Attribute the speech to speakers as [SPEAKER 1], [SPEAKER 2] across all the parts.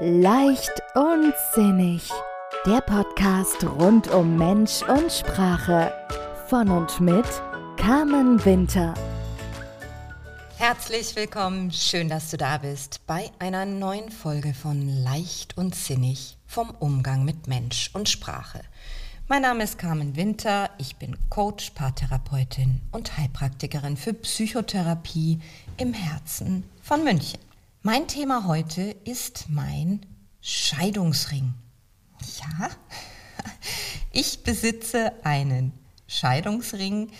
[SPEAKER 1] Leicht und sinnig. Der Podcast rund um Mensch und Sprache. Von und mit Carmen Winter.
[SPEAKER 2] Herzlich willkommen, schön, dass du da bist bei einer neuen Folge von Leicht und Sinnig vom Umgang mit Mensch und Sprache. Mein Name ist Carmen Winter, ich bin Coach, Paartherapeutin und Heilpraktikerin für Psychotherapie im Herzen von München. Mein Thema heute ist mein Scheidungsring. Ja, ich besitze einen Scheidungsring,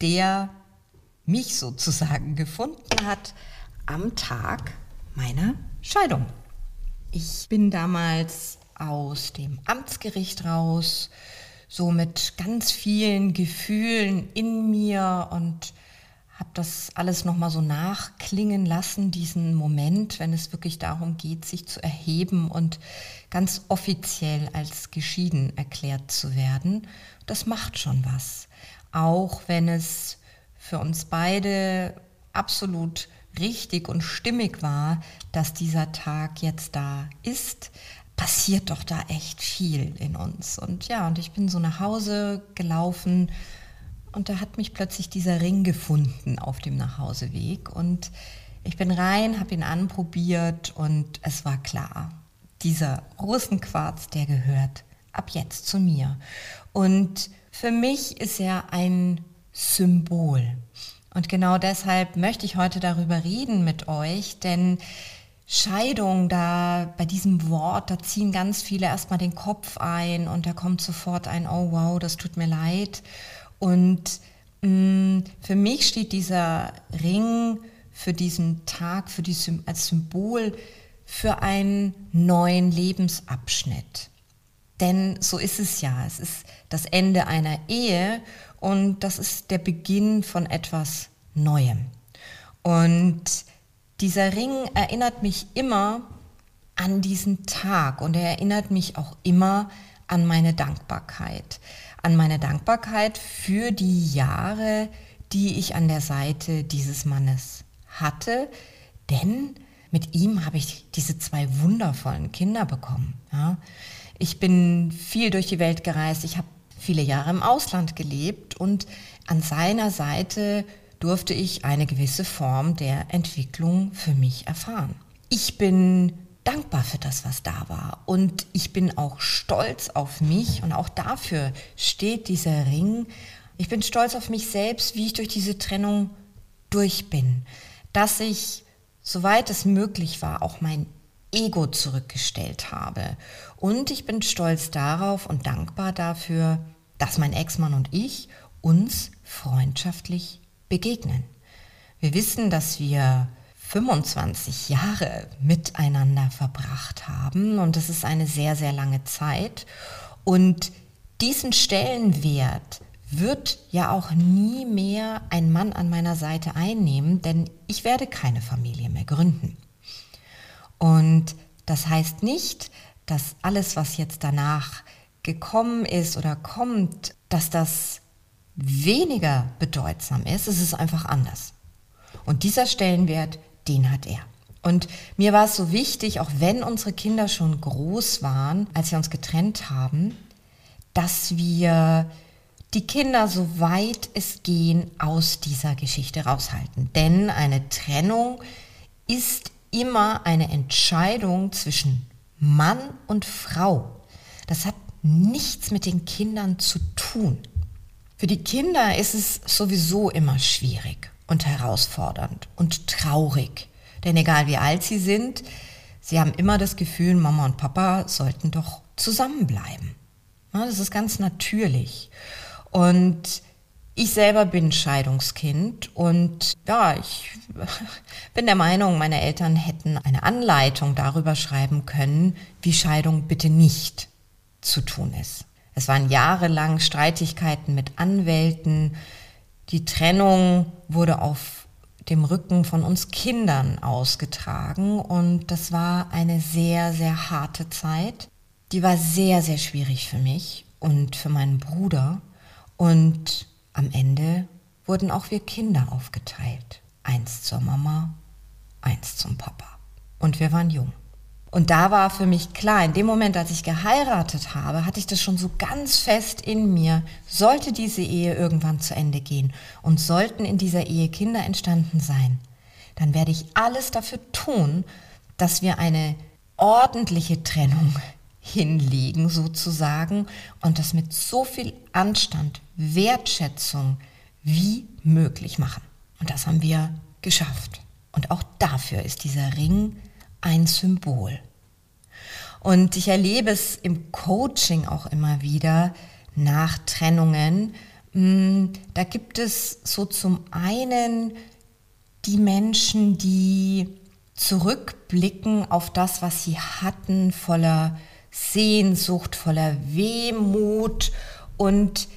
[SPEAKER 2] der mich sozusagen gefunden hat am Tag meiner Scheidung. Ich bin damals aus dem Amtsgericht raus, so mit ganz vielen Gefühlen in mir und habe das alles nochmal so nachklingen lassen, diesen Moment, wenn es wirklich darum geht, sich zu erheben und ganz offiziell als geschieden erklärt zu werden. Das macht schon was. Auch wenn es für uns beide absolut richtig und stimmig war, dass dieser Tag jetzt da ist, passiert doch da echt viel in uns. Und ja, und ich bin so nach Hause gelaufen und da hat mich plötzlich dieser Ring gefunden auf dem Nachhauseweg und ich bin rein, habe ihn anprobiert und es war klar, dieser Rosenquarz, der gehört ab jetzt zu mir. Und für mich ist er ein Symbol. Und genau deshalb möchte ich heute darüber reden mit euch, denn Scheidung, da bei diesem Wort, da ziehen ganz viele erstmal den Kopf ein und da kommt sofort ein, oh wow, das tut mir leid. Und mh, mm, für mich steht dieser Ring für diesen Tag, für die, als Symbol für einen neuen Lebensabschnitt. Denn so ist es ja. Es ist das Ende einer Ehe und das ist der Beginn von etwas Neuem. Und dieser Ring erinnert mich immer an diesen Tag und er erinnert mich auch immer an meine Dankbarkeit an meine Dankbarkeit für die Jahre, die ich an der Seite dieses Mannes hatte, denn mit ihm habe ich diese zwei wundervollen Kinder bekommen. Ja. Ich bin viel durch die Welt gereist, ich habe viele Jahre im Ausland gelebt und an seiner Seite durfte ich eine gewisse Form der Entwicklung für mich erfahren. Ich bin dankbar für das, was da war. Und ich bin auch stolz auf mich und auch dafür steht dieser Ring. Ich bin stolz auf mich selbst, wie ich durch diese Trennung durch bin. Dass ich, soweit es möglich war, auch mein Ego zurückgestellt habe. Und ich bin stolz darauf und dankbar dafür, dass mein Ex-Mann und ich uns freundschaftlich begegnen. Wir wissen, dass wir 25 Jahre miteinander verbracht haben und das ist eine sehr, sehr lange Zeit. Und diesen Stellenwert wird ja auch nie mehr ein Mann an meiner Seite einnehmen, denn ich werde keine Familie mehr gründen. Und das heißt nicht, dass alles, was jetzt danach gekommen ist oder kommt, dass das weniger bedeutsam ist. Es ist einfach anders. Und dieser Stellenwert den hat er. Und mir war es so wichtig, auch wenn unsere Kinder schon groß waren, als wir uns getrennt haben, dass wir die Kinder, so weit es gehen, aus dieser Geschichte raushalten. Denn eine Trennung ist immer eine Entscheidung zwischen Mann und Frau. Das hat nichts mit den Kindern zu tun. Für die Kinder ist es sowieso immer schwierig und herausfordernd und traurig. Denn egal wie alt sie sind, sie haben immer das Gefühl, Mama und Papa sollten doch zusammenbleiben. Das ist ganz natürlich. Und ich selber bin Scheidungskind und ja, ich bin der Meinung, meine Eltern hätten eine Anleitung darüber schreiben können, wie Scheidung bitte nicht zu tun ist. Es waren jahrelang Streitigkeiten mit Anwälten, die Trennung wurde auf dem Rücken von uns Kindern ausgetragen und das war eine sehr, sehr harte Zeit. Die war sehr, sehr schwierig für mich und für meinen Bruder und am Ende wurden auch wir Kinder aufgeteilt. Eins zur Mama, eins zum Papa. Und wir waren jung. Und da war für mich klar, in dem Moment, als ich geheiratet habe, hatte ich das schon so ganz fest in mir, sollte diese Ehe irgendwann zu Ende gehen und sollten in dieser Ehe Kinder entstanden sein, dann werde ich alles dafür tun, dass wir eine ordentliche Trennung hinlegen sozusagen und das mit so viel Anstand, Wertschätzung wie möglich machen. Und das haben wir geschafft. Und auch dafür ist dieser Ring ein Symbol. Und ich erlebe es im Coaching auch immer wieder nach Trennungen. Mm, da gibt es so zum einen die Menschen, die zurückblicken auf das, was sie hatten, voller Sehnsucht, voller Wehmut und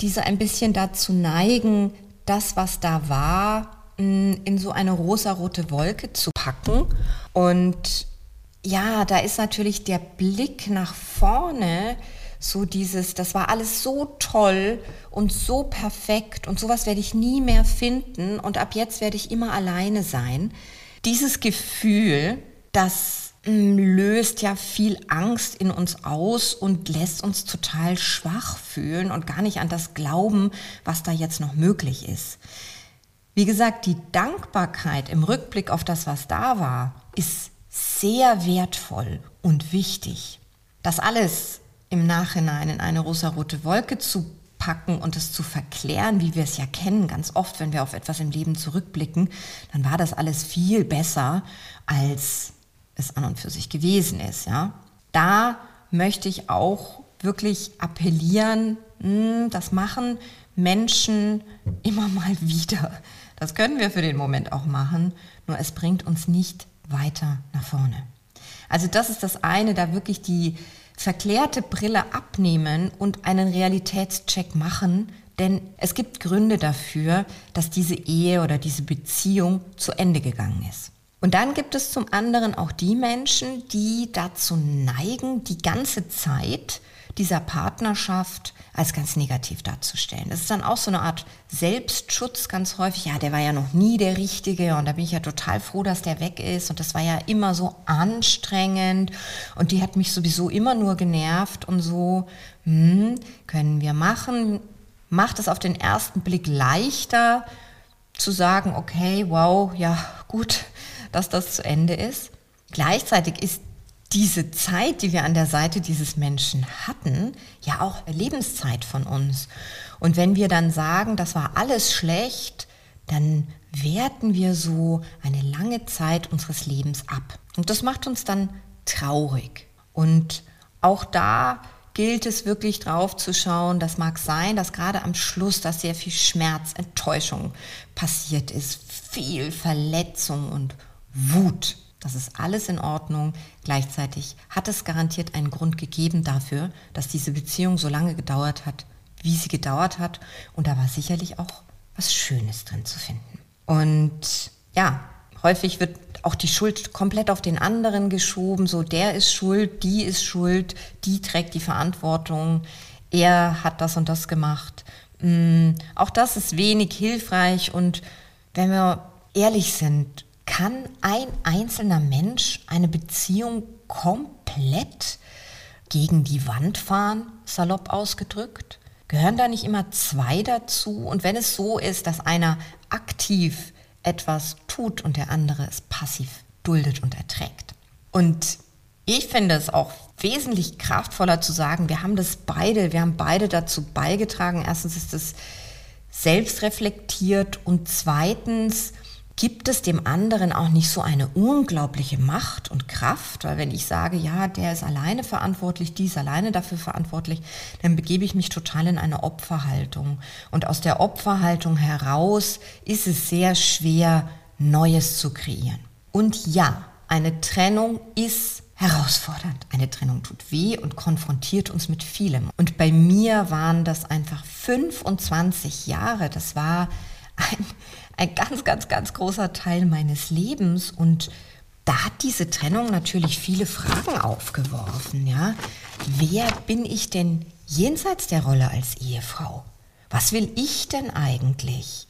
[SPEAKER 2] diese ein bisschen dazu neigen, das, was da war, in so eine rosarote Wolke zu packen. Und ja, da ist natürlich der Blick nach vorne, so dieses, das war alles so toll und so perfekt und sowas werde ich nie mehr finden und ab jetzt werde ich immer alleine sein. Dieses Gefühl, das mm, löst ja viel Angst in uns aus und lässt uns total schwach fühlen und gar nicht an das glauben, was da jetzt noch möglich ist. Wie gesagt, die Dankbarkeit im Rückblick auf das, was da war, ist sehr wertvoll und wichtig. Das alles im Nachhinein in eine rosarote Wolke zu packen und es zu verklären, wie wir es ja kennen, ganz oft, wenn wir auf etwas im Leben zurückblicken, dann war das alles viel besser, als es an und für sich gewesen ist. Ja? Da möchte ich auch wirklich appellieren, das machen Menschen immer mal wieder. Das können wir für den Moment auch machen, nur es bringt uns nicht weiter nach vorne. Also das ist das eine, da wirklich die verklärte Brille abnehmen und einen Realitätscheck machen, denn es gibt Gründe dafür, dass diese Ehe oder diese Beziehung zu Ende gegangen ist. Und dann gibt es zum anderen auch die Menschen, die dazu neigen, die ganze Zeit dieser Partnerschaft als ganz negativ darzustellen. Das ist dann auch so eine Art Selbstschutz ganz häufig. Ja, der war ja noch nie der Richtige und da bin ich ja total froh, dass der weg ist und das war ja immer so anstrengend und die hat mich sowieso immer nur genervt und so, hm, können wir machen. Macht es auf den ersten Blick leichter zu sagen, okay, wow, ja, gut, dass das zu Ende ist. Gleichzeitig ist diese Zeit, die wir an der Seite dieses Menschen hatten, ja auch Lebenszeit von uns. Und wenn wir dann sagen, das war alles schlecht, dann werten wir so eine lange Zeit unseres Lebens ab. Und das macht uns dann traurig. Und auch da gilt es wirklich drauf zu schauen. Das mag sein, dass gerade am Schluss da sehr viel Schmerz, Enttäuschung passiert ist, viel Verletzung und Wut. Das ist alles in Ordnung. Gleichzeitig hat es garantiert einen Grund gegeben dafür, dass diese Beziehung so lange gedauert hat, wie sie gedauert hat. Und da war sicherlich auch was Schönes drin zu finden. Und ja, häufig wird auch die Schuld komplett auf den anderen geschoben. So, der ist schuld, die ist schuld, die trägt die Verantwortung. Er hat das und das gemacht. Mm, auch das ist wenig hilfreich. Und wenn wir ehrlich sind, kann ein einzelner Mensch eine Beziehung komplett gegen die Wand fahren, salopp ausgedrückt? Gehören da nicht immer zwei dazu? Und wenn es so ist, dass einer aktiv etwas tut und der andere es passiv duldet und erträgt. Und ich finde es auch wesentlich kraftvoller zu sagen, wir haben das beide, wir haben beide dazu beigetragen. Erstens ist es selbstreflektiert und zweitens gibt es dem anderen auch nicht so eine unglaubliche Macht und Kraft, weil wenn ich sage, ja, der ist alleine verantwortlich, die ist alleine dafür verantwortlich, dann begebe ich mich total in eine Opferhaltung. Und aus der Opferhaltung heraus ist es sehr schwer, Neues zu kreieren. Und ja, eine Trennung ist herausfordernd. Eine Trennung tut weh und konfrontiert uns mit vielem. Und bei mir waren das einfach 25 Jahre. Das war ein ein ganz, ganz, ganz großer Teil meines Lebens und da hat diese Trennung natürlich viele Fragen aufgeworfen, ja. Wer bin ich denn jenseits der Rolle als Ehefrau? Was will ich denn eigentlich?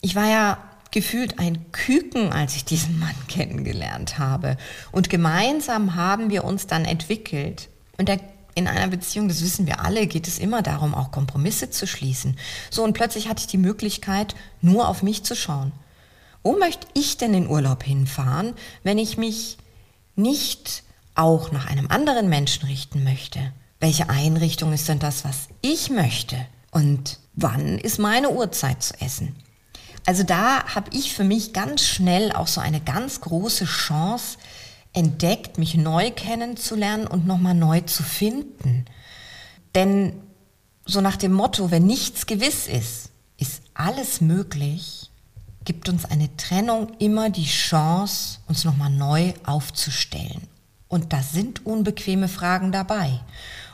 [SPEAKER 2] Ich war ja gefühlt ein Küken, als ich diesen Mann kennengelernt habe. Und gemeinsam haben wir uns dann entwickelt. Und der in einer Beziehung, das wissen wir alle, geht es immer darum, auch Kompromisse zu schließen. So, und plötzlich hatte ich die Möglichkeit, nur auf mich zu schauen. Wo möchte ich denn in Urlaub hinfahren, wenn ich mich nicht auch nach einem anderen Menschen richten möchte? Welche Einrichtung ist denn das, was ich möchte? Und wann ist meine Uhrzeit zu essen? Also da habe ich für mich ganz schnell auch so eine ganz große Chance, entdeckt, mich neu kennenzulernen und nochmal neu zu finden. Denn so nach dem Motto, wenn nichts gewiss ist, ist alles möglich, gibt uns eine Trennung immer die Chance, uns nochmal neu aufzustellen. Und da sind unbequeme Fragen dabei.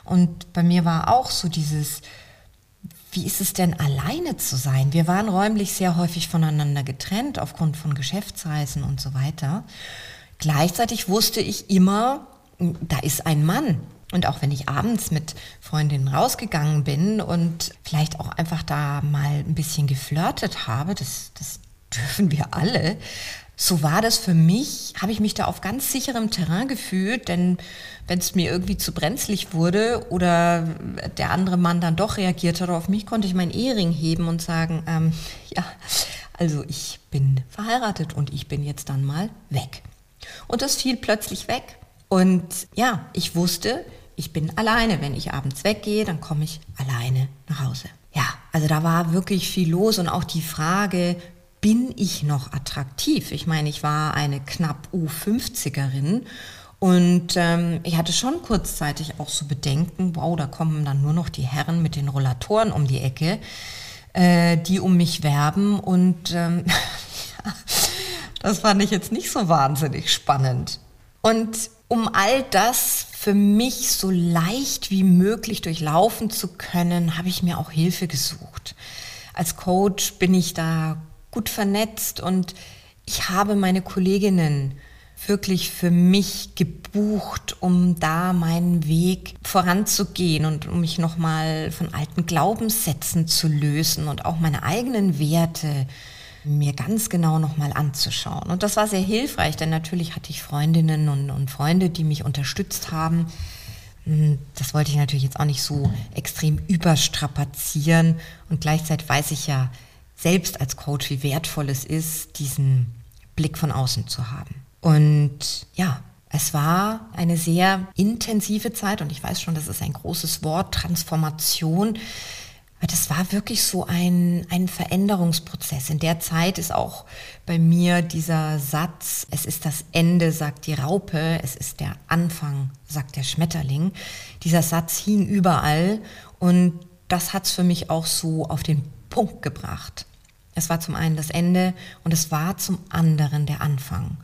[SPEAKER 2] Und bei mir war auch so dieses, wie ist es denn alleine zu sein? Wir waren räumlich sehr häufig voneinander getrennt aufgrund von Geschäftsreisen und so weiter. Gleichzeitig wusste ich immer, da ist ein Mann. Und auch wenn ich abends mit Freundinnen rausgegangen bin und vielleicht auch einfach da mal ein bisschen geflirtet habe, das, das dürfen wir alle, so war das für mich, habe ich mich da auf ganz sicherem Terrain gefühlt, denn wenn es mir irgendwie zu brenzlig wurde oder der andere Mann dann doch reagiert hat auf mich, konnte ich meinen Ehering heben und sagen, ähm, ja, also ich bin verheiratet und ich bin jetzt dann mal weg. Und das fiel plötzlich weg. Und ja, ich wusste, ich bin alleine. Wenn ich abends weggehe, dann komme ich alleine nach Hause. Ja, also da war wirklich viel los und auch die Frage, bin ich noch attraktiv? Ich meine, ich war eine knapp U50erin und ähm, ich hatte schon kurzzeitig auch so Bedenken, wow, da kommen dann nur noch die Herren mit den Rollatoren um die Ecke, äh, die um mich werben und ähm, Das fand ich jetzt nicht so wahnsinnig spannend. Und um all das für mich so leicht wie möglich durchlaufen zu können, habe ich mir auch Hilfe gesucht. Als Coach bin ich da gut vernetzt und ich habe meine Kolleginnen wirklich für mich gebucht, um da meinen Weg voranzugehen und um mich nochmal von alten Glaubenssätzen zu lösen und auch meine eigenen Werte mir ganz genau nochmal anzuschauen. Und das war sehr hilfreich, denn natürlich hatte ich Freundinnen und, und Freunde, die mich unterstützt haben. Hm, das wollte ich natürlich jetzt auch nicht so extrem überstrapazieren. Und gleichzeitig weiß ich ja selbst als Coach, wie wertvoll es ist, diesen Blick von außen zu haben. Und ja, es war eine sehr intensive Zeit und ich weiß schon, das ist ein großes Wort, Transformation. Aber das war wirklich so ein, ein Veränderungsprozess. In der Zeit ist auch bei mir dieser Satz, es ist das Ende, sagt die Raupe, es ist der Anfang, sagt der Schmetterling. Dieser Satz hing überall und das hat es für mich auch so auf den Punkt gebracht. Es war zum einen das Ende und es war zum anderen der Anfang.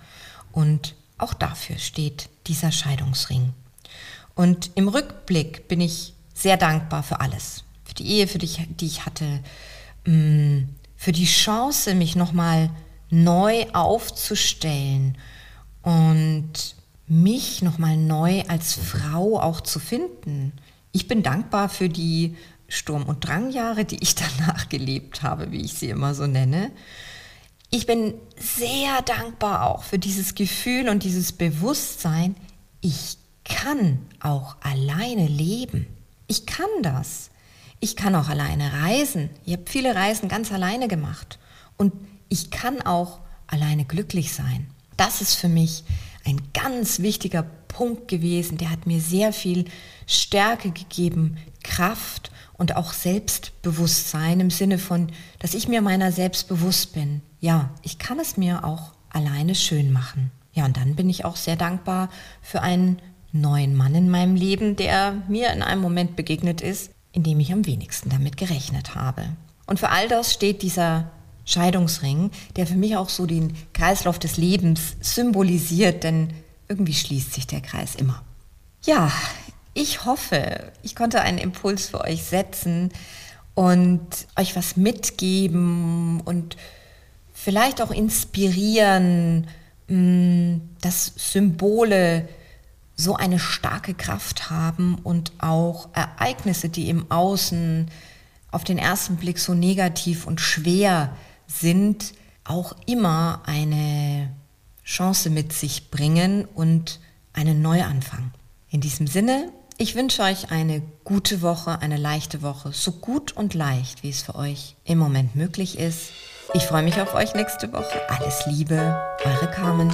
[SPEAKER 2] Und auch dafür steht dieser Scheidungsring. Und im Rückblick bin ich sehr dankbar für alles für die Ehe, für die, die ich hatte, mm, für die Chance, mich nochmal neu aufzustellen und mich nochmal neu als Frau auch zu finden. Ich bin dankbar für die Sturm- und Drangjahre, die ich danach gelebt habe, wie ich sie immer so nenne. Ich bin sehr dankbar auch für dieses Gefühl und dieses Bewusstsein, ich kann auch alleine leben. Ich kann das. Ich kann auch alleine reisen. Ich habe viele Reisen ganz alleine gemacht. Und ich kann auch alleine glücklich sein. Das ist für mich ein ganz wichtiger Punkt gewesen. Der hat mir sehr viel Stärke gegeben, Kraft und auch Selbstbewusstsein im Sinne von, dass ich mir meiner selbst bewusst bin. Ja, ich kann es mir auch alleine schön machen. Ja, und dann bin ich auch sehr dankbar für einen neuen Mann in meinem Leben, der mir in einem Moment begegnet ist, in dem ich am wenigsten damit gerechnet habe. Und für all das steht dieser Scheidungsring, der für mich auch so den Kreislauf des Lebens symbolisiert, denn irgendwie schließt sich der Kreis immer. Ja, ich hoffe, ich konnte einen Impuls für euch setzen und euch was mitgeben und vielleicht auch inspirieren, mm, dass Symbole so eine starke Kraft haben und auch Ereignisse, die im Außen auf den ersten Blick so negativ und schwer sind, auch immer eine Chance mit sich bringen und einen Neuanfang. In diesem Sinne, ich wünsche euch eine gute Woche, eine leichte Woche, so gut und leicht, wie es für euch im Moment möglich ist. Ich freue mich auf euch nächste Woche. Alles Liebe, eure Carmen.